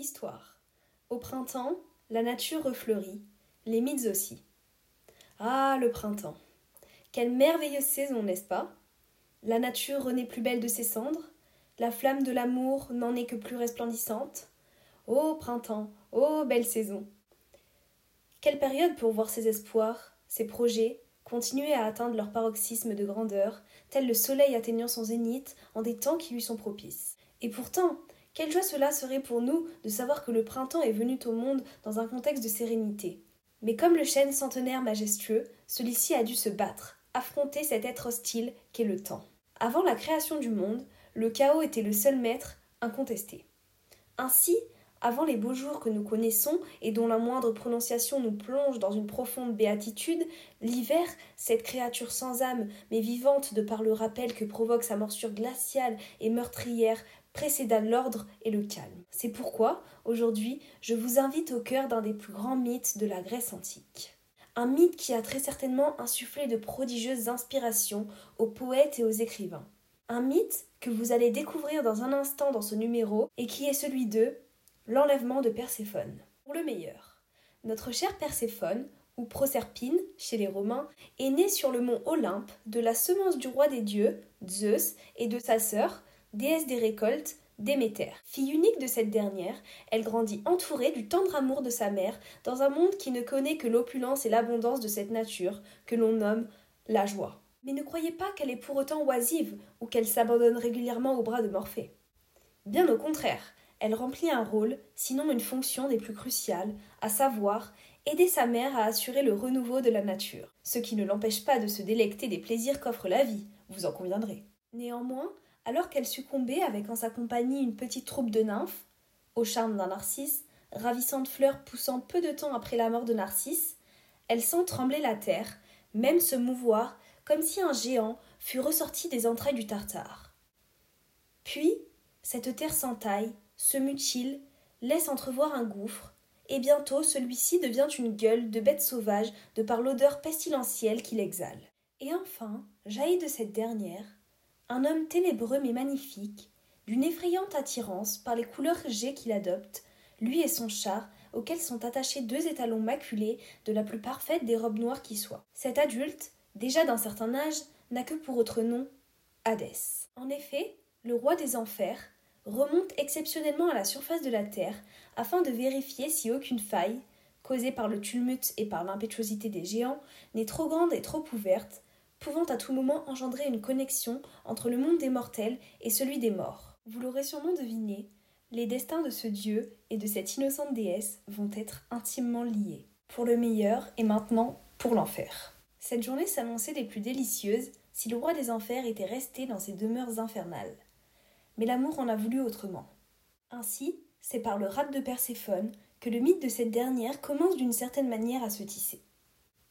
Histoire. Au printemps, la nature refleurit, les mythes aussi. Ah, le printemps. Quelle merveilleuse saison, n'est-ce pas? La nature renaît plus belle de ses cendres, la flamme de l'amour n'en est que plus resplendissante. Ô printemps, ô belle saison Quelle période pour voir ses espoirs, ses projets, continuer à atteindre leur paroxysme de grandeur, tel le soleil atteignant son zénith en des temps qui lui sont propices? Et pourtant, quelle joie cela serait pour nous de savoir que le printemps est venu au monde dans un contexte de sérénité. Mais comme le chêne centenaire majestueux, celui-ci a dû se battre, affronter cet être hostile qu'est le temps. Avant la création du monde, le chaos était le seul maître incontesté. Ainsi, avant les beaux jours que nous connaissons et dont la moindre prononciation nous plonge dans une profonde béatitude, l'hiver, cette créature sans âme mais vivante de par le rappel que provoque sa morsure glaciale et meurtrière, précéda l'ordre et le calme. C'est pourquoi, aujourd'hui, je vous invite au cœur d'un des plus grands mythes de la Grèce antique. Un mythe qui a très certainement insufflé de prodigieuses inspirations aux poètes et aux écrivains. Un mythe que vous allez découvrir dans un instant dans ce numéro et qui est celui de l'enlèvement de Perséphone. Pour le meilleur, notre chère Perséphone, ou Proserpine chez les Romains, est née sur le mont Olympe de la semence du roi des dieux, Zeus, et de sa sœur, déesse des récoltes, Déméter. Fille unique de cette dernière, elle grandit entourée du tendre amour de sa mère dans un monde qui ne connaît que l'opulence et l'abondance de cette nature que l'on nomme la joie. Mais ne croyez pas qu'elle est pour autant oisive ou qu'elle s'abandonne régulièrement aux bras de Morphée. Bien au contraire, elle remplit un rôle, sinon une fonction des plus cruciales, à savoir aider sa mère à assurer le renouveau de la nature, ce qui ne l'empêche pas de se délecter des plaisirs qu'offre la vie, vous en conviendrez. Néanmoins, alors qu'elle succombait avec en sa compagnie une petite troupe de nymphes, au charme d'un narcisse, ravissante fleur poussant peu de temps après la mort de Narcisse, elle sent trembler la terre, même se mouvoir, comme si un géant fût ressorti des entrailles du Tartare. Puis, cette terre s'entaille, se mutile, laisse entrevoir un gouffre, et bientôt celui-ci devient une gueule de bête sauvage de par l'odeur pestilentielle qu'il exhale. Et enfin, jaillit de cette dernière, un homme ténébreux mais magnifique, d'une effrayante attirance par les couleurs G qu'il adopte, lui et son char, auquel sont attachés deux étalons maculés de la plus parfaite des robes noires qui soient. Cet adulte, déjà d'un certain âge, n'a que pour autre nom Hadès. En effet, le roi des enfers remonte exceptionnellement à la surface de la terre afin de vérifier si aucune faille, causée par le tumulte et par l'impétuosité des géants, n'est trop grande et trop ouverte, pouvant à tout moment engendrer une connexion entre le monde des mortels et celui des morts. Vous l'aurez sûrement deviné, les destins de ce dieu et de cette innocente déesse vont être intimement liés, pour le meilleur et maintenant pour l'enfer. Cette journée s'annonçait des plus délicieuses si le roi des enfers était resté dans ses demeures infernales. Mais l'amour en a voulu autrement. Ainsi, c'est par le rat de Perséphone que le mythe de cette dernière commence d'une certaine manière à se tisser.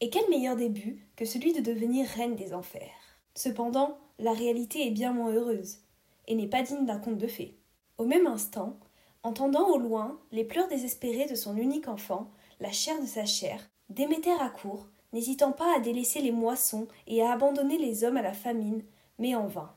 Et quel meilleur début que celui de devenir reine des enfers? Cependant, la réalité est bien moins heureuse, et n'est pas digne d'un conte de fées. Au même instant, entendant au loin les pleurs désespérés de son unique enfant, la chair de sa chair, Déméter accourt, n'hésitant pas à délaisser les moissons et à abandonner les hommes à la famine, mais en vain.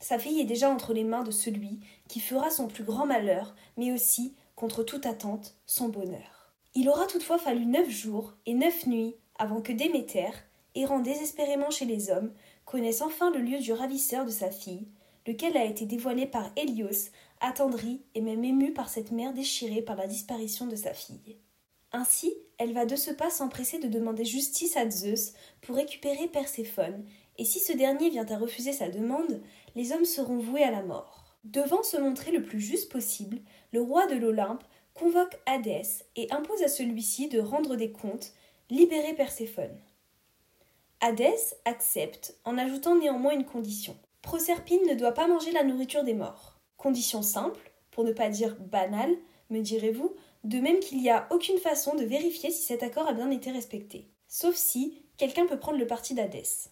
Sa fille est déjà entre les mains de celui qui fera son plus grand malheur, mais aussi, contre toute attente, son bonheur. Il aura toutefois fallu neuf jours et neuf nuits avant que Déméter, errant désespérément chez les hommes, connaisse enfin le lieu du ravisseur de sa fille, lequel a été dévoilé par Hélios, attendri et même ému par cette mère déchirée par la disparition de sa fille. Ainsi, elle va de ce pas s'empresser de demander justice à Zeus pour récupérer Perséphone, et si ce dernier vient à refuser sa demande, les hommes seront voués à la mort. Devant se montrer le plus juste possible, le roi de l'Olympe convoque Hadès et impose à celui-ci de rendre des comptes libérer Perséphone. Hadès accepte en ajoutant néanmoins une condition. Proserpine ne doit pas manger la nourriture des morts. Condition simple, pour ne pas dire banale, me direz-vous, de même qu'il n'y a aucune façon de vérifier si cet accord a bien été respecté. Sauf si quelqu'un peut prendre le parti d'Hadès.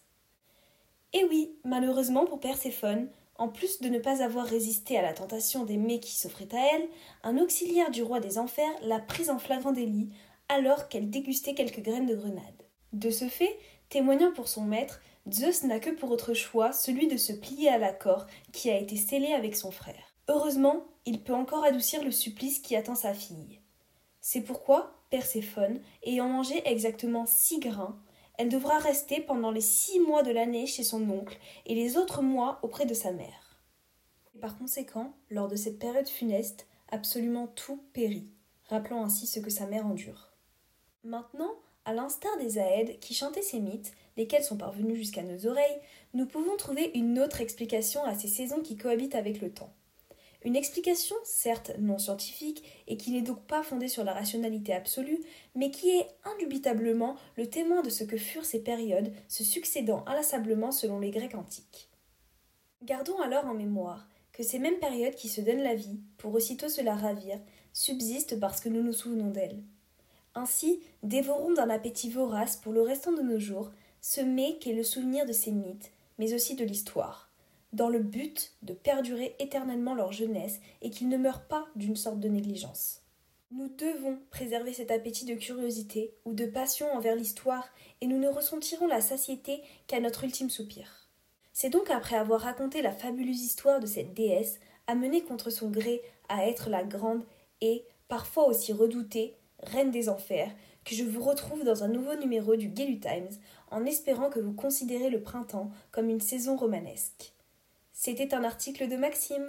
Et oui, malheureusement pour Perséphone, en plus de ne pas avoir résisté à la tentation des mets qui s'offraient à elle, un auxiliaire du roi des enfers l'a prise en flagrant délit alors qu'elle dégustait quelques graines de grenade. De ce fait, témoignant pour son maître, Zeus n'a que pour autre choix celui de se plier à l'accord qui a été scellé avec son frère. Heureusement, il peut encore adoucir le supplice qui attend sa fille. C'est pourquoi Perséphone, ayant mangé exactement six grains, elle devra rester pendant les six mois de l'année chez son oncle et les autres mois auprès de sa mère. Par conséquent, lors de cette période funeste, absolument tout périt, rappelant ainsi ce que sa mère endure. Maintenant, à l'instar des Aèdes qui chantaient ces mythes, lesquels sont parvenus jusqu'à nos oreilles, nous pouvons trouver une autre explication à ces saisons qui cohabitent avec le temps. Une explication, certes non scientifique, et qui n'est donc pas fondée sur la rationalité absolue, mais qui est indubitablement le témoin de ce que furent ces périodes, se succédant inlassablement selon les Grecs antiques. Gardons alors en mémoire que ces mêmes périodes qui se donnent la vie, pour aussitôt se la ravir, subsistent parce que nous nous souvenons d'elles. Ainsi, dévorons d'un appétit vorace pour le restant de nos jours ce mets qu'est le souvenir de ces mythes, mais aussi de l'histoire dans le but de perdurer éternellement leur jeunesse et qu'ils ne meurent pas d'une sorte de négligence. Nous devons préserver cet appétit de curiosité ou de passion envers l'histoire et nous ne ressentirons la satiété qu'à notre ultime soupir. C'est donc après avoir raconté la fabuleuse histoire de cette déesse, amenée contre son gré à être la grande et, parfois aussi redoutée, reine des enfers, que je vous retrouve dans un nouveau numéro du Gelu Times en espérant que vous considérez le printemps comme une saison romanesque. C'était un article de Maxime.